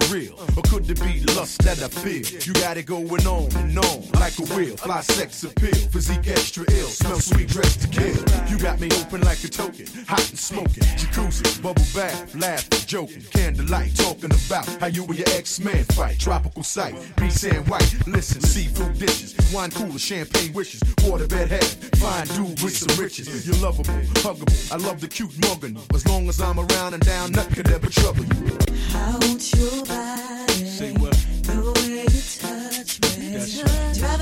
for real? Or could it be lust that I feel? You got it going on on like a wheel. Fly sex appeal, physique extra ill. Smell sweet, dressed to kill. You got me open like a token, hot and smoking. Jacuzzi, bubble bath, laughing, joking. Candlelight, talking about how you and your ex-man fight. Tropical sight, be saying white. Listen, seafood dishes, wine cooler, champagne wishes. Waterbed head, fine dude with some riches. You're lovable, huggable. I love the cute mugging. As long as I'm around and down, nothing could ever trouble you. I want your body. Say what? The way you touch me. Driving in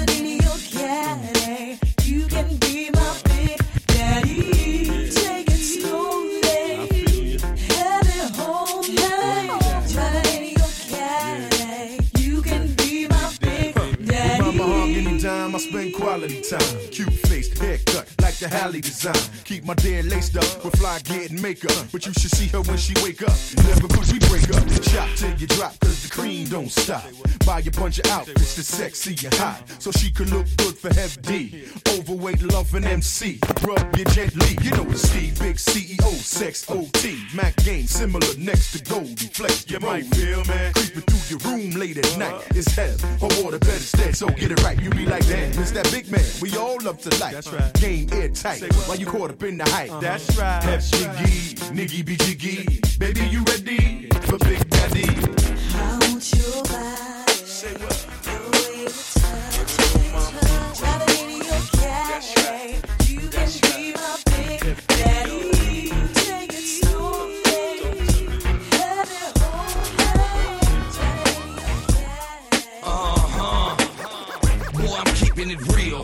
I spend quality time. Cute face, haircut, the Halle design. Keep my dear laced up with fly getting makeup. But you should see her when she wake up. Never cause we break up. Shop till you drop, cause the cream don't stop. Buy a bunch of outfits that's sexy and hot. So she can look good for Heavy D. Overweight, love an MC. Rub you gently. You know the Steve, big CEO, sex OT. Mac game, similar next to Goldie. Flex you might feel, man. Creeping through your room late at night. It's hell. Her water better stand, so get it right. You be like, damn, it's that big man. We all love to like. That's right. Game airtight. While you caught up in the hype. That's right. Hep jiggy, niggy be jiggy. Baby, you ready for Big Daddy? I want your body. The way you touch me. Driving in your caddy. You can be my big daddy. Take it slowly. Have it home night. Uh-huh. Boy, I'm keeping it real.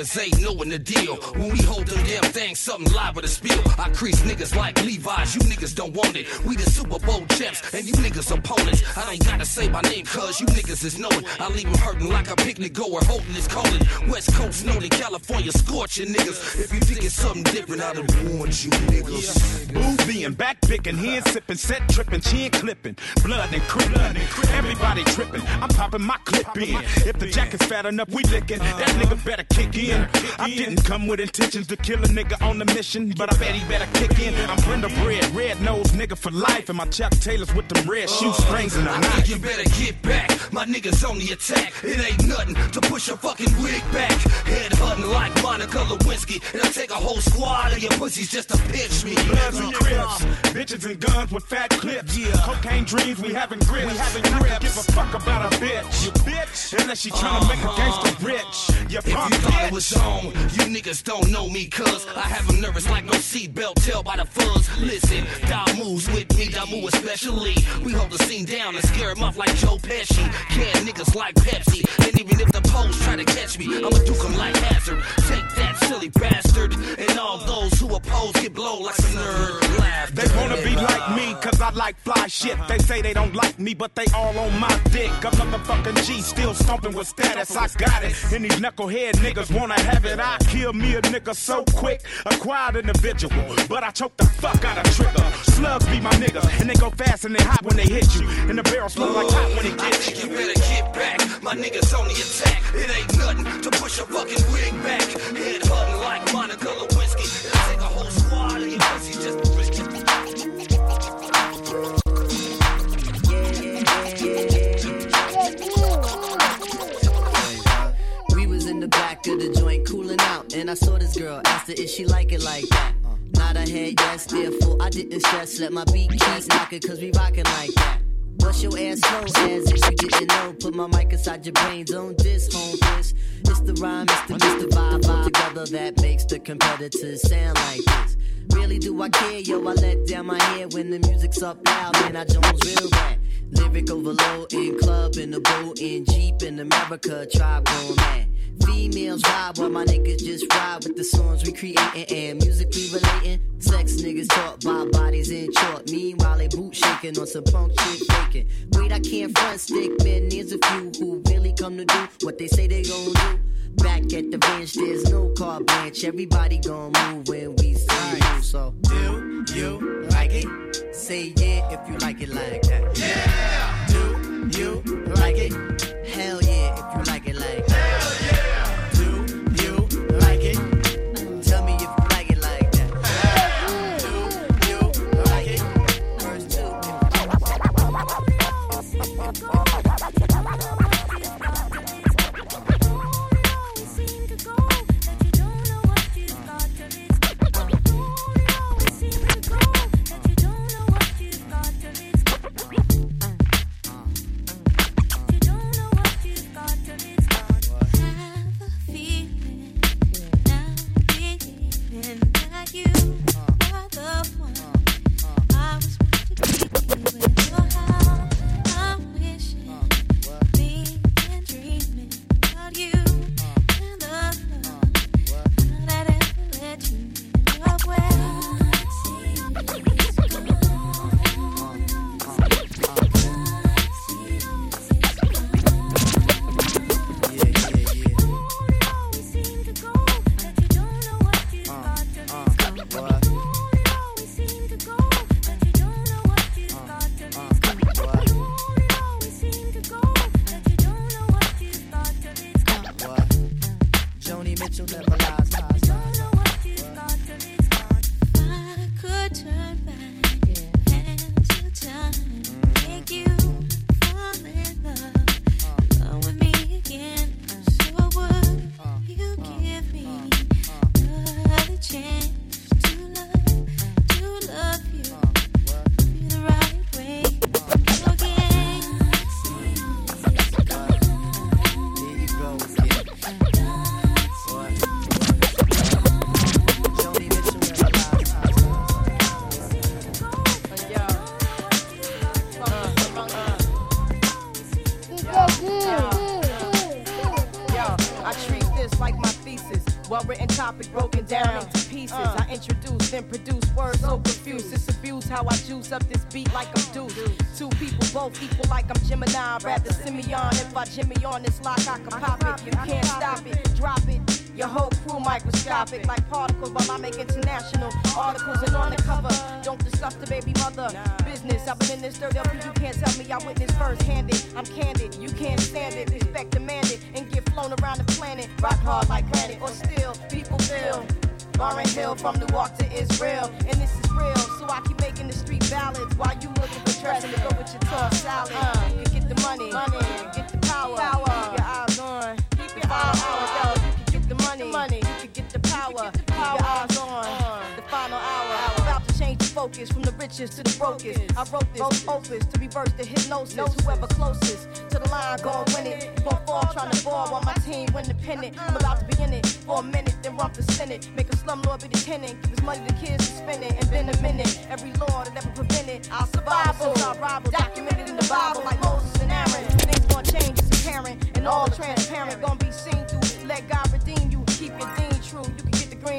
Niggas ain't knowing the deal. When we hold them damn things, something live with a spill. I crease niggas like Levi's, you niggas don't want it. We the Super Bowl champs, and you niggas opponents. I don't gotta say my name, cuz you niggas is knowing. I leave them hurting like a picnic goer, holding his colon. West Coast noted, California scorching niggas. If you think it's something different, I'd have warned you niggas. Boo being back picking, hand sipping, set tripping, chin clipping, blood and creep. Everybody tripping, I'm popping my clip in. If the jacket's fat enough, we licking. That nigga better kick in. I didn't come with intentions to kill a nigga on the mission, but I bet he better kick in. I'm Brenda Bread, red nose nigga for life, and my Chuck Taylors with them red shoestrings and a I knife. think you better get back. My niggas on the attack. It ain't nothing to push a fucking wig back. Head hunting like Monica Lewinsky. It'll take a whole squad of your pussies just to pitch me. Bloods and crips, bitches and guns with fat clips. Yeah. Cocaine dreams, we having grips. We having and I don't give a fuck about a bitch. You bitch, unless she tryna make a uh-huh. gangster rich. You punk you thought it bitch. Was on, you niggas don't know me, cuz I have them nervous like no seatbelt, tell by the fuzz. Listen, Dow moves with me, Dow move especially. We hold the scene down and scare him off like Joe Pesci. Can niggas like Pepsi, and even if the poles try to catch me, I'ma duke 'em like Hazard. Take that silly bastard, and all those who oppose get blow like some nerd. They wanna be like me, cause I like fly shit. They say they don't like me, but they all on my dick. A motherfucking G still stomping with status. I got it. Any these knucklehead niggas wanna have it. I kill me a nigga so quick, a quiet individual. But I choke the fuck out of trigger. Slugs be my niggas, and they go fast and they hot when they hit you. And the barrel smell like hot when it gets I think you. better get back. My niggas on the attack. It ain't nothing to push a fucking wig back. Head hunting like Monica Lewinsky. It'll take a whole squad of your pussies just in the joint cooling out, and I saw this girl. Asked her if she like it like that. Nod her head yes, therefore I didn't stress. Let my beat keep knocking, cause we rockin' like that. Bust your ass slow as if you didn't know. Put my mic inside your brains on this home this. It's the rhyme, it's the, it's the vibe, vibe together that makes the competitors sound like this. Really do I care, yo? I let down my hair when the music's up loud, man. I Jones real bad. Lyric overload in club, in the boat, in Jeep, in America, tribe going mad. Females ride while my niggas just ride with the songs we creating and musically relating. Sex niggas talk by bodies in short. Meanwhile, they boot shaking on some punk shit faking. Wait, I can't front stick, man. There's a few who really come to do what they say they gon' do. Back at the bench, there's no car bench. Everybody gon' move when we say you. So, do you like it? Say yeah if you like it like that. Yeah. Do you like it? Hell Simeon. If I Jimmy on this lock, I can pop it. You can't stop it, drop it. Your whole crew microscopic like particles while I make international articles and on the cover. Don't discuss the baby mother business. I've been in this dirt up, you can't tell me I witnessed first handed. I'm candid, you can't stand it. Respect demanded and get flown around the planet. Rock hard like granite or still people feel. Lauryn Hill from Newark to Israel, and this is real. So I keep making the street ballads while you looking for dressing to go with your tossed salad. Uh. you can get the money, money, you can get the power, power. Focus from the richest to the brokest. I wrote this opus to reverse the hypnosis. Whoever closest to the line gon' win it. Gon' fall trying to ball while my team win the pennant. I'm about to be in it for a minute, then run for senate. Make a slumlord be the tenant. Give his money to kids to spend it. And then a minute, every law that ever prevented. I rival. Documented in the Bible like Moses and Aaron. Things gon' change, it's apparent. And all transparent, gon' be seen through. Let God redeem you. Keep your deen true. You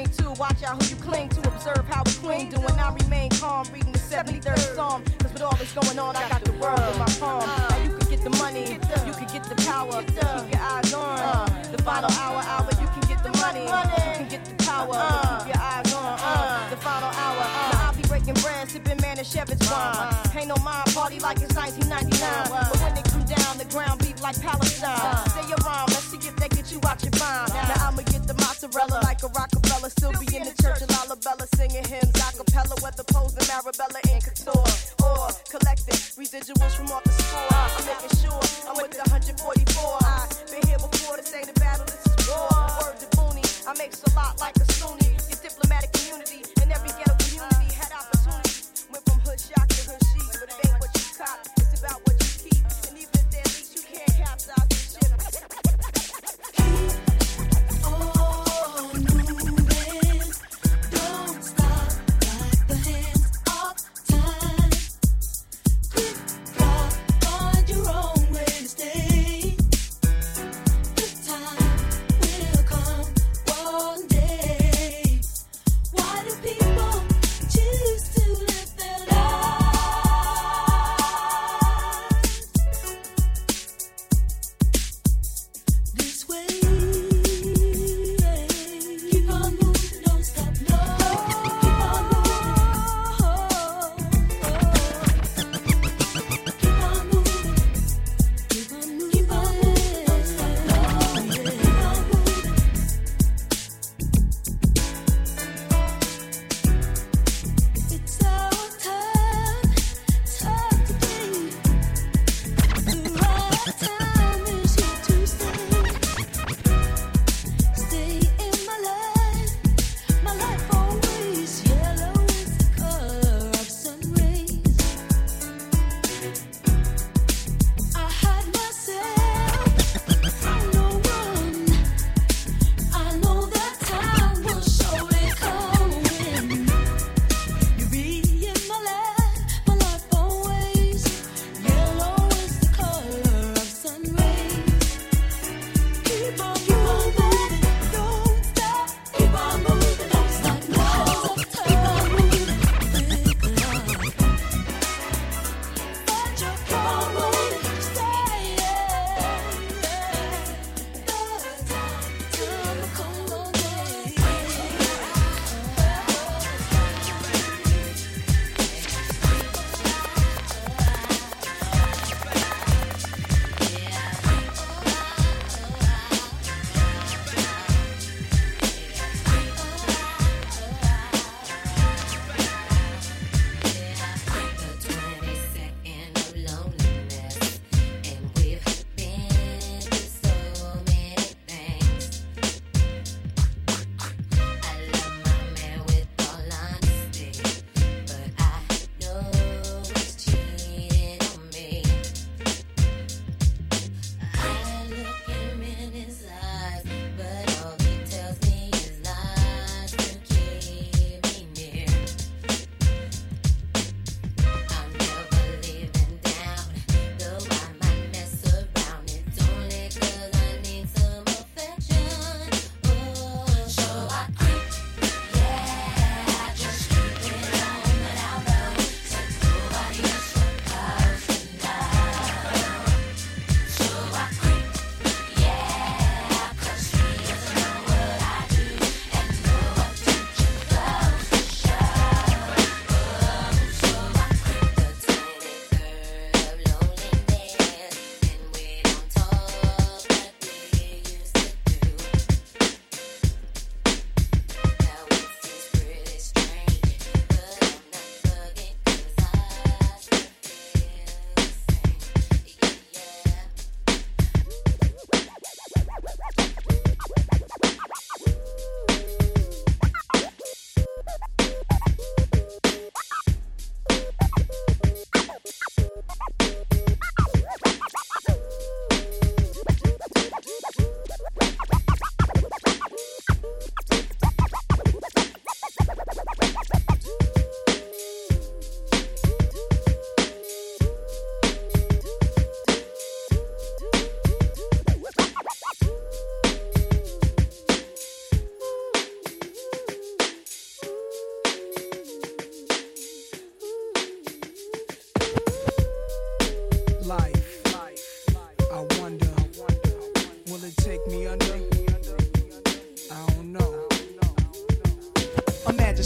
to. Watch out who you cling to. Observe how we queen doin'. I remain calm, reading the 73rd Psalm. Cause with all that's going on, I got the world in my palm. Now you can get the money, you can get the power. Keep your eyes on the final hour, hour. You can get the money, you can get the power. Keep your eyes on uh. the final hour breaking bread, sipping Manischewitz wine. Uh, Ain't no mind party like it's 1999. Uh, but when they come down, the ground beat like Palestine. Uh, Say your rhyme, let's see if they get you out your mind. Now I'ma get the mozzarella like a rock still be in the church of Lalibela singing hymns a cappella, whether posing Mirabella and Couture or collecting residuals from off the score. I'm making sure I'm with the 144. I've been here before, this ain't a battle, this is war. Word to Booney, I make a lot like take me under.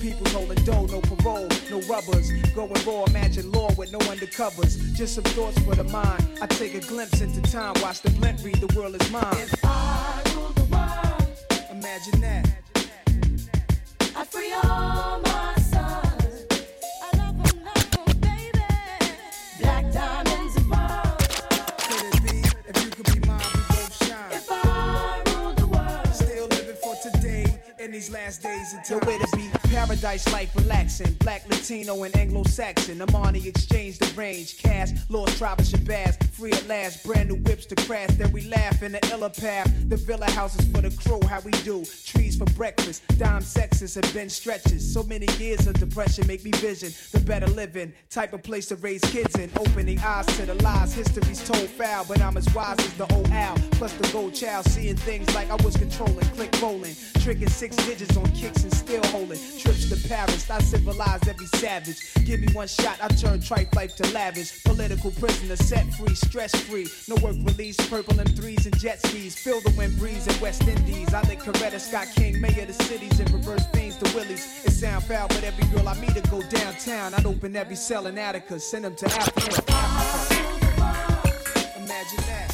people's holding dough, no parole, no rubbers. Going raw, imagine law with no undercovers. Just some thoughts for the mind. I take a glimpse into time. Watch the blimp read, the world is mine. If I rule the world, imagine that. I free all my sons. I love 'em, love 'em, baby. Black diamonds and pearls. Could it be if you could be mine, we both shine? If I rule the world, Still living for today in these last days until where to be paradise life relaxing. Black, Latino, and Anglo-Saxon. Armani exchange the range. Cash, lost tribe of Shabazz. Free at last, brand new whips to crash. Then we laugh in the illa path. The villa houses for the crew, how we do. Trees for breakfast. Dime sexes have been stretches. So many years of depression make me vision the better living. Type of place to raise kids in. Opening eyes to the lies. History's told foul, but I'm as wise as the old owl. Plus the gold child, seeing things like I was controlling. Click rolling. Tricking six digits on kicks and still holding. Trips to Paris, I civilized every savage. Give me one shot, I turn tripe life to lavish. Political prisoner, set free, stress free. No work release, purple M3s and jet skis. Feel the wind breeze in West Indies. I think Coretta Scott King, mayor of the cities, and reverse things to Willies. It sound foul, but every girl I meet to go downtown. I'd open every cell in Attica, send them to Africa. Imagine that.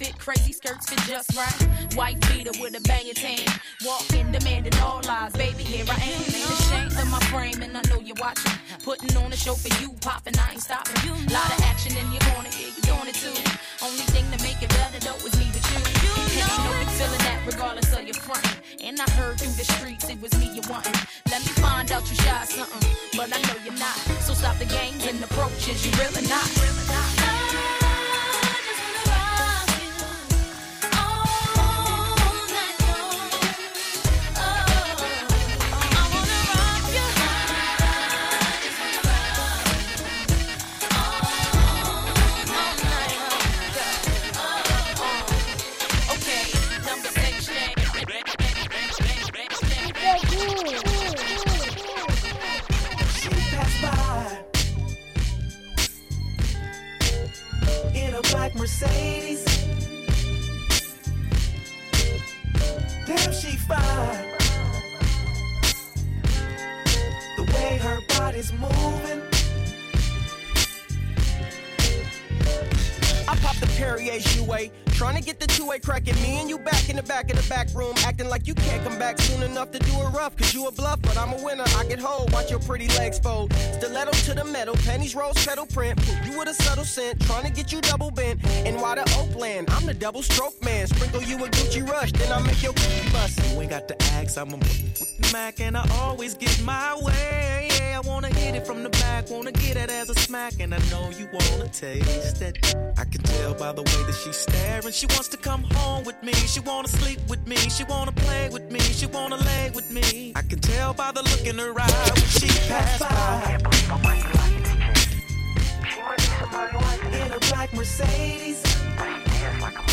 outfit crazy, skirts fit just right. White beater with a banging tan. Walking, demanding all lies. Baby, here I am. Ain't ashamed of my frame, and I know you're watching. Putting on a show for you, popping, I ain't stopping. Lot of action in your corner, yeah, you doing it too. Only thing to make it better though is me with you. And you know you're feeling that regardless of your front. And I heard through the streets it was me you wanting. Let me find out you shy something, but I know you're not. So stop the games and approaches, you. Really not. Double stroke man. Sprinkle you a Gucci rush, then I make your cookie bust. You ain't got to ask, I'm a the Mac and I always get my way. Yeah, I wanna hit it from the back, wanna get it as a smack, and I know you wanna taste it. I can tell by the way that she's staring. She wants to come home with me. She wanna sleep with me. She wanna play with me. She wanna lay with me. I can tell by the look in her eye when she passed by. In a black Mercedes. like the full she buy her a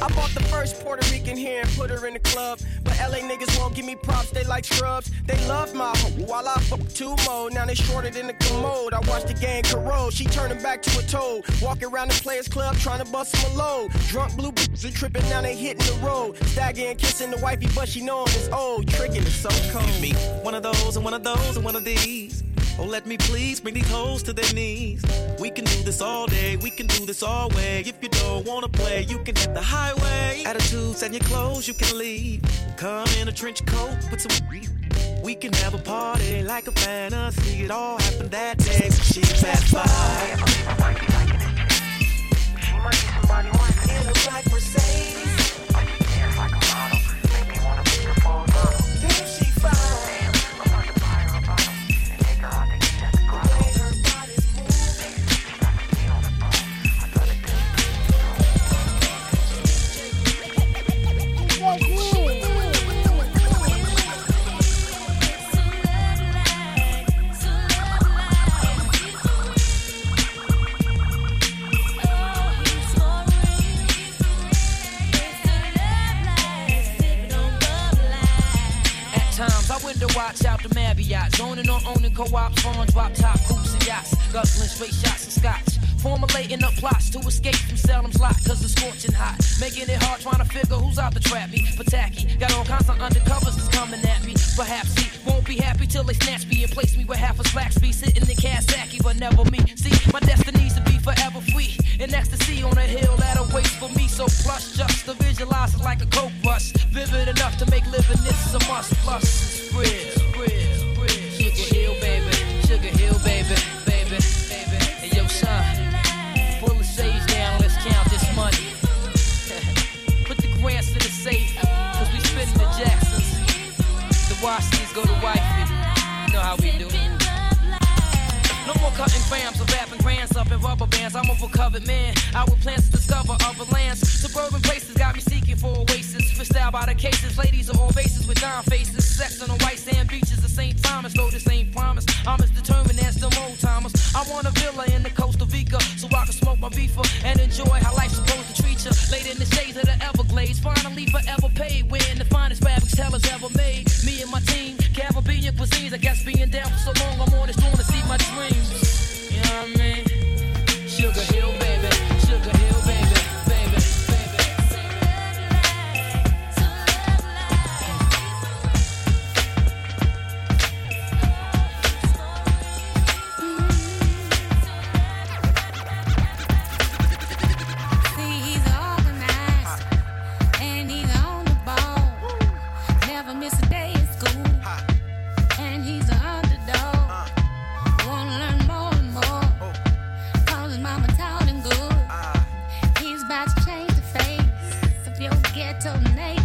I bought the first Puerto Rican here and put her in the club. LA niggas won't give me props, they like scrubs. They love my hoe while I fuck two more. Now they shorter than the commode. I watch the gang corrode. She turning back to a toad. Walking around the players club trying to bust some load. Drunk blue bitches are tripping, now they hitting the road. Staggering, kissing the wifey, but she know I'm old. Tricking is so cold. One of those and one of those and one of these. Oh, let me please bring these hoes to their knees. We can do this all day, we can do this all way. If you don't wanna play, you can hit the highway. Attitudes and your clothes, you can leave. Come in a trench coat with some. We can have a party like a fantasy. It all happened that day when she passed by. In a black Mercedes. Rubber bands. I'm a recovered man. I with plans to discover other lands. Suburban places got me seeking for oasis. Fished out by the cases. Ladies are all faces with dime faces. Sex on the white sand beaches of St. Thomas. Though this ain't promise. I'm as determined as them old timers. I want a villa in the Costa Rica so I can smoke my beefer and enjoy how life's supposed to treat you. Laid in the shades of the Everglades. Finally forever paid. Wearing the finest fabrics Teller's ever made. Me and my team. Caribbean cuisines. I guess being down for so long, I'm on this to see my dreams. You know what I mean? Sugar Hill, baby. ghetto name.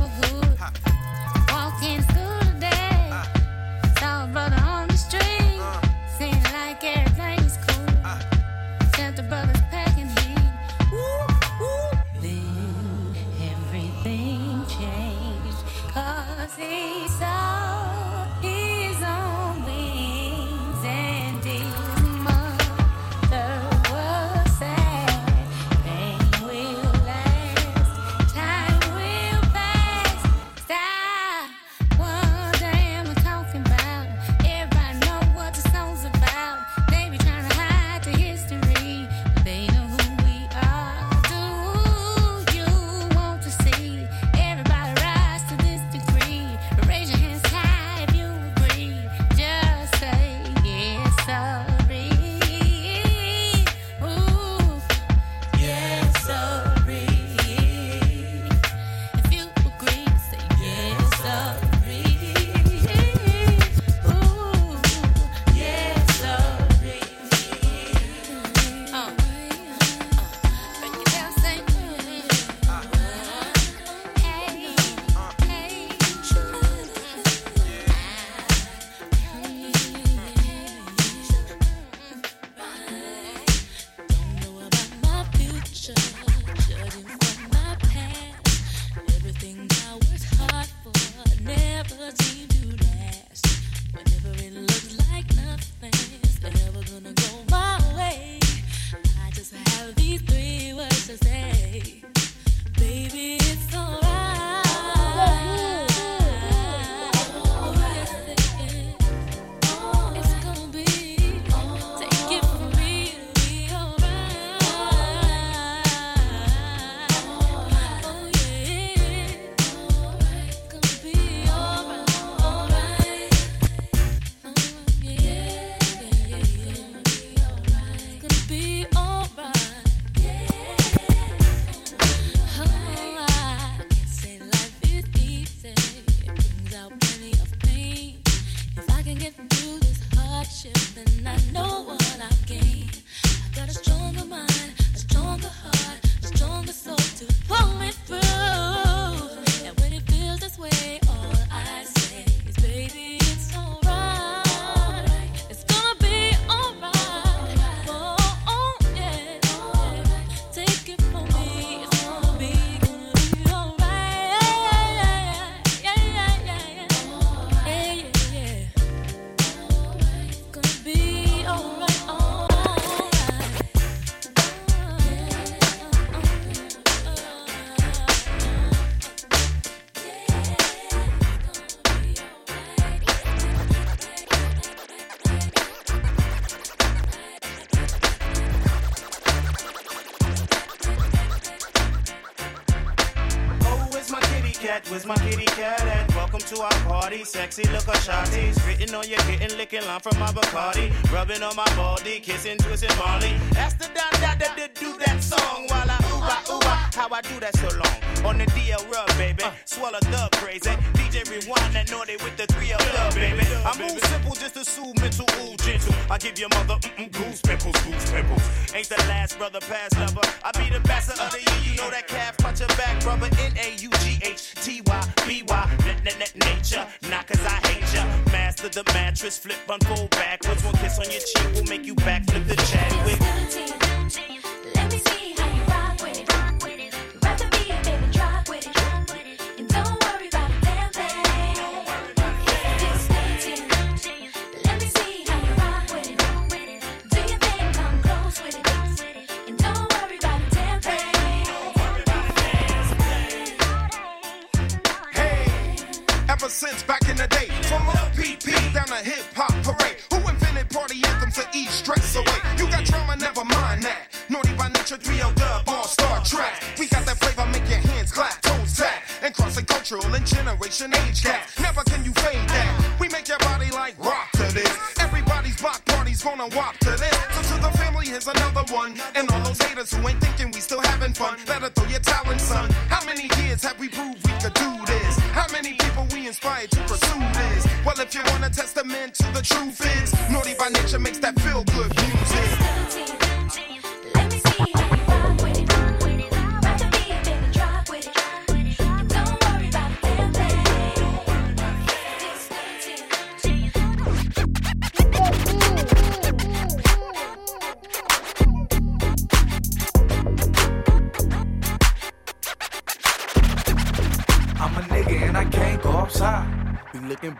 On my body, kissing, the mattress, flip, unfold backwards. One kiss on your cheek will make you backflip the Chadwick.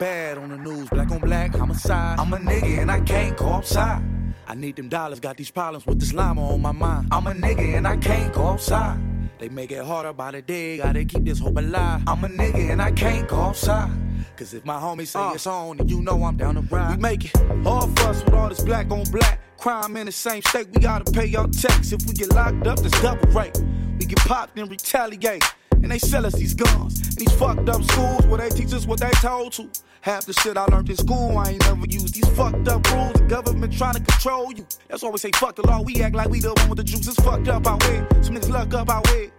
Bad on the news, black on black homicide. I'm a nigga and I can't go outside. I need them dollars, got these problems with this llama on my mind. I'm a nigga and I can't go outside. They make it harder by the day, gotta keep this hope alive. I'm a nigga and I can't go outside. Cause if my homies say uh. it's on, then you know I'm down to ride. We make it all for us with all this black on black. Crime in the same state, we gotta pay your tax. If we get locked up, that's double rate. We get popped and retaliate. And they sell us these guns. And these fucked up schools where they teach us what they told to. Half the shit I learned in school, I ain't never used. These fucked up rules, the government trying to control you. That's why we say fuck the law. We act like we the one with the juice. It's fucked up out here. Some niggas luck up out here.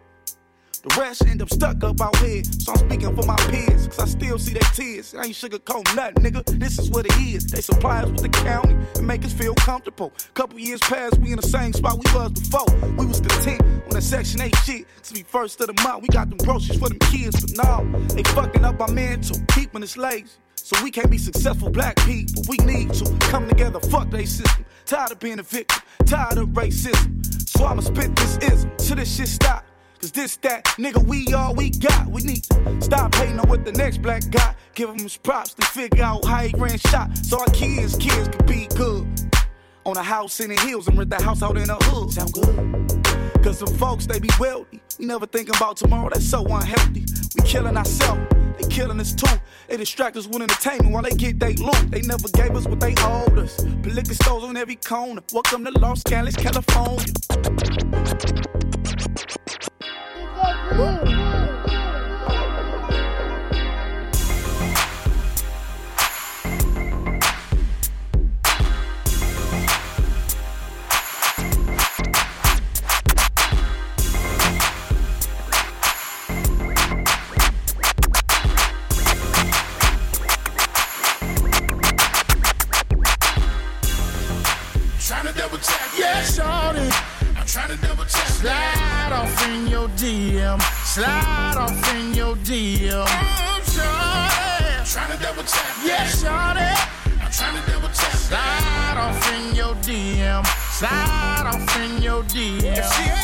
The rest end up stuck up out here. So I'm speaking for my peers, cause I still see their tears. I ain't sugarcoat nothing, nigga. This is what it is. They supply us with the county and make us feel comfortable. Couple years past, we in the same spot we was before. We was content on that Section 8 shit. To be first of the month, we got them groceries for them kids. But no, they fucking up our mental, keeping us lazy. So we can't be successful black people. We need to come together, fuck they system. Tired of being a victim, tired of racism. So I'ma spit this ism till this shit stop. Cause this, that, nigga, we all we got. We need to stop hating on what the next black got. Give him his props to figure out how he ran shot. So our kids, kids could be good. On a house in the hills and rent the house out in the hood. Sound good? Cause some folks, they be wealthy. We never thinking about tomorrow, that's so unhealthy. We killing ourselves, they killing us too. They distract us with entertainment while they get they loot. They never gave us what they owed us. Liquor stores on every corner. Welcome to Los Angeles, California. DM. Slide off in your DM. Oh, shorty. Trying to double tap. Yeah, shorty. I'm trying to double tap. Slide off in your DM. Slide off in your DM.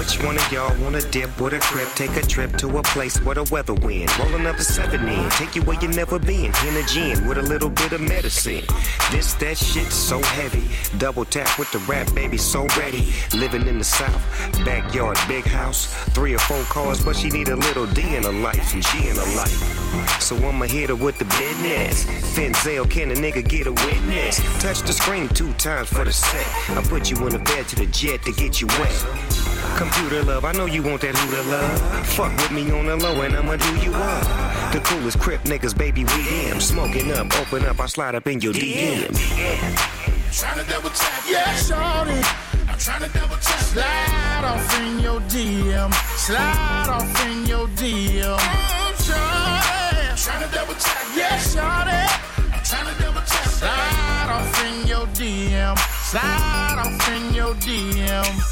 Which one of y'all wanna dip with a crib? Take a trip to a place where the weather wind. Roll another seven in, take you where you never been. In a gin with a little bit of medicine. This, that shit so heavy. Double tap with the rap, baby, so ready. Living in the south, backyard, big house. Three or four cars, but she need a little D in her life, and she in her life. So I'ma hit her with the business. Finzel, can a nigga get a witness? Touch the screen two times for the set. I put you in the bed to the jet to get you wet. Computer love, I know you want that hooter love. Fuck with me on the low and I'ma do you up. The coolest crip niggas, baby, we am. Smoking up, open up, I slide up in your DM. Tryna double tap, yeah, shorty. I'm tryna double tap. Slide off in your DM. Slide off in your DM. Shorty. Tryna double tap, yeah, shorty. I'm tryna double tap. Slide off in your DM. Slide off in your DM.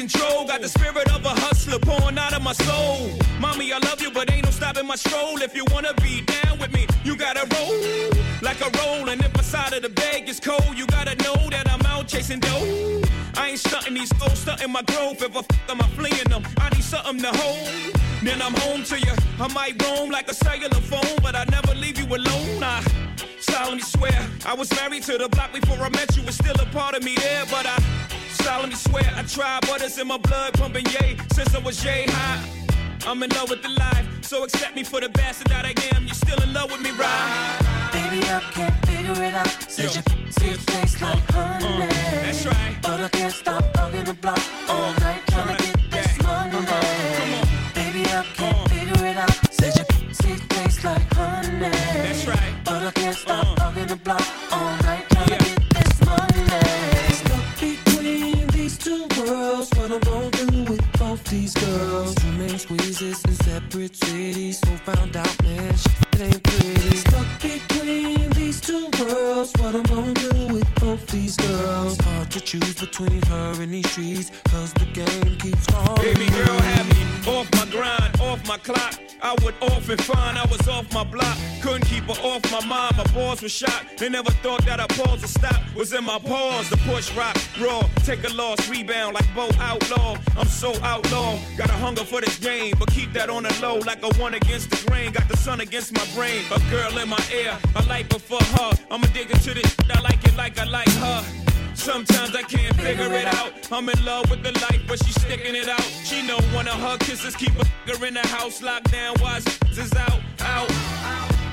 Control. Got the spirit of a hustler pouring out of my soul. Mommy, I love you, but ain't no stopping my stroll. If you wanna be down with me, you gotta roll like a roll. And if my side of the bag is cold, you gotta know that I'm out chasing dough. I ain't stunting these goals, stunting my growth. If I fuck them, I'm fleeing them. I need something to hold. Then I'm home to you. I might roam like a cellular phone, but I never leave you alone. I solemnly swear I was married to the block before I met you. Was still a part of me there, but I solemnly swear I tried, but it's in my blood pumping yay since I was yay high. I'm in love with the life, so accept me for the bastard that I am. You still in love with me, right? Baby, I can't figure it out. Said you see it taste like honey. That's right. But I can't stop bugging the block all night trying cities, so found out, man, shit ain't pretty. Stuck between these two worlds, what I'm gonna do with both these girls? Hard to choose between her and these trees, cause the game keeps calling. Baby girl had me off my grind, off my clock. I would often find I my block. Couldn't keep her off my mind. My balls were shot. They never thought that a pause would stop. Was in my paws. to push rock raw. Take a loss, rebound like Bo Outlaw. I'm so outlaw. Got a hunger for this game, but keep that on the low like a one against the grain. Got the sun against my brain. A girl in my ear. I like before her. I'ma dig into this. I like it like I like her. Sometimes I can't figure it out. I'm in love with the life, but she's sticking it out. She know one of her kisses keep a in the house locked down while is out.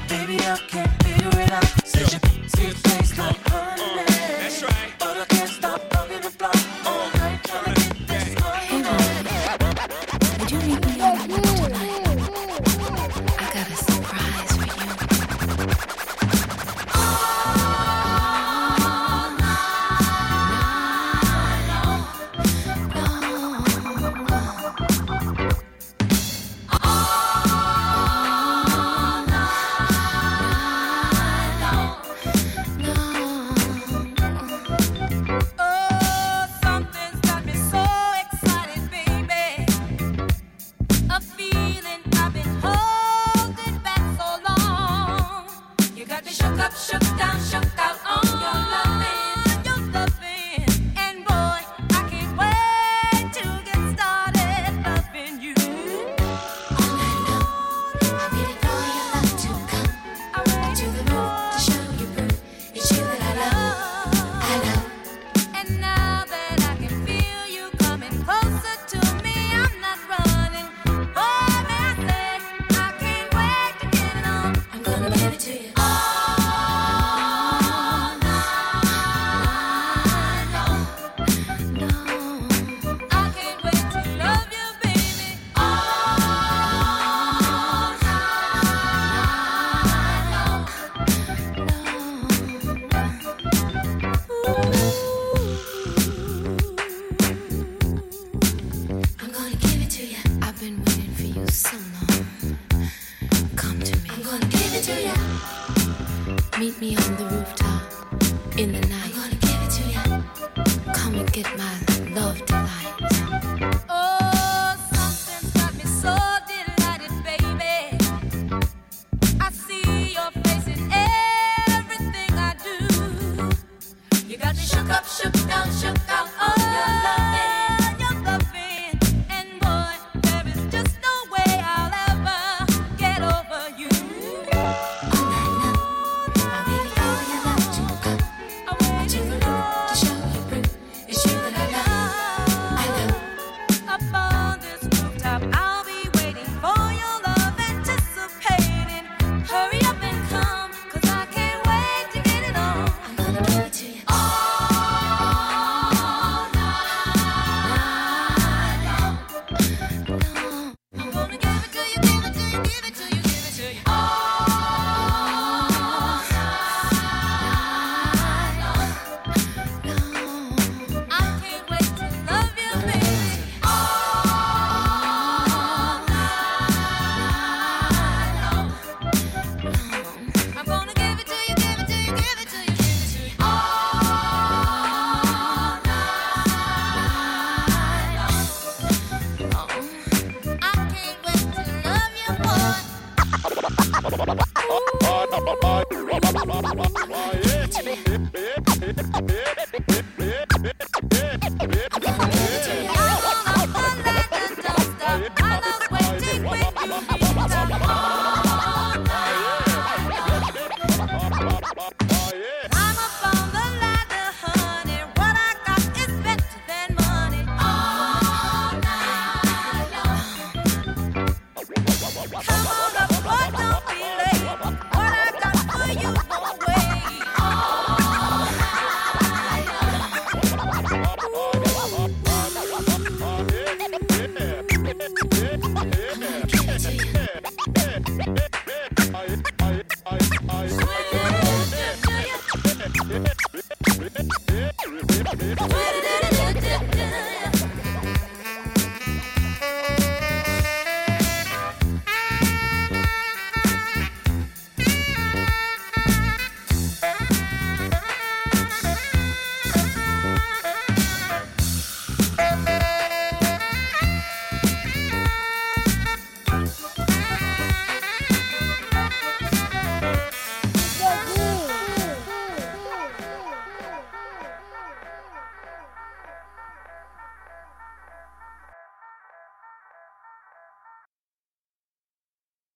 Baby, I can't figure it out. Said you see it taste like uh, uh, honey. That's right. But I can't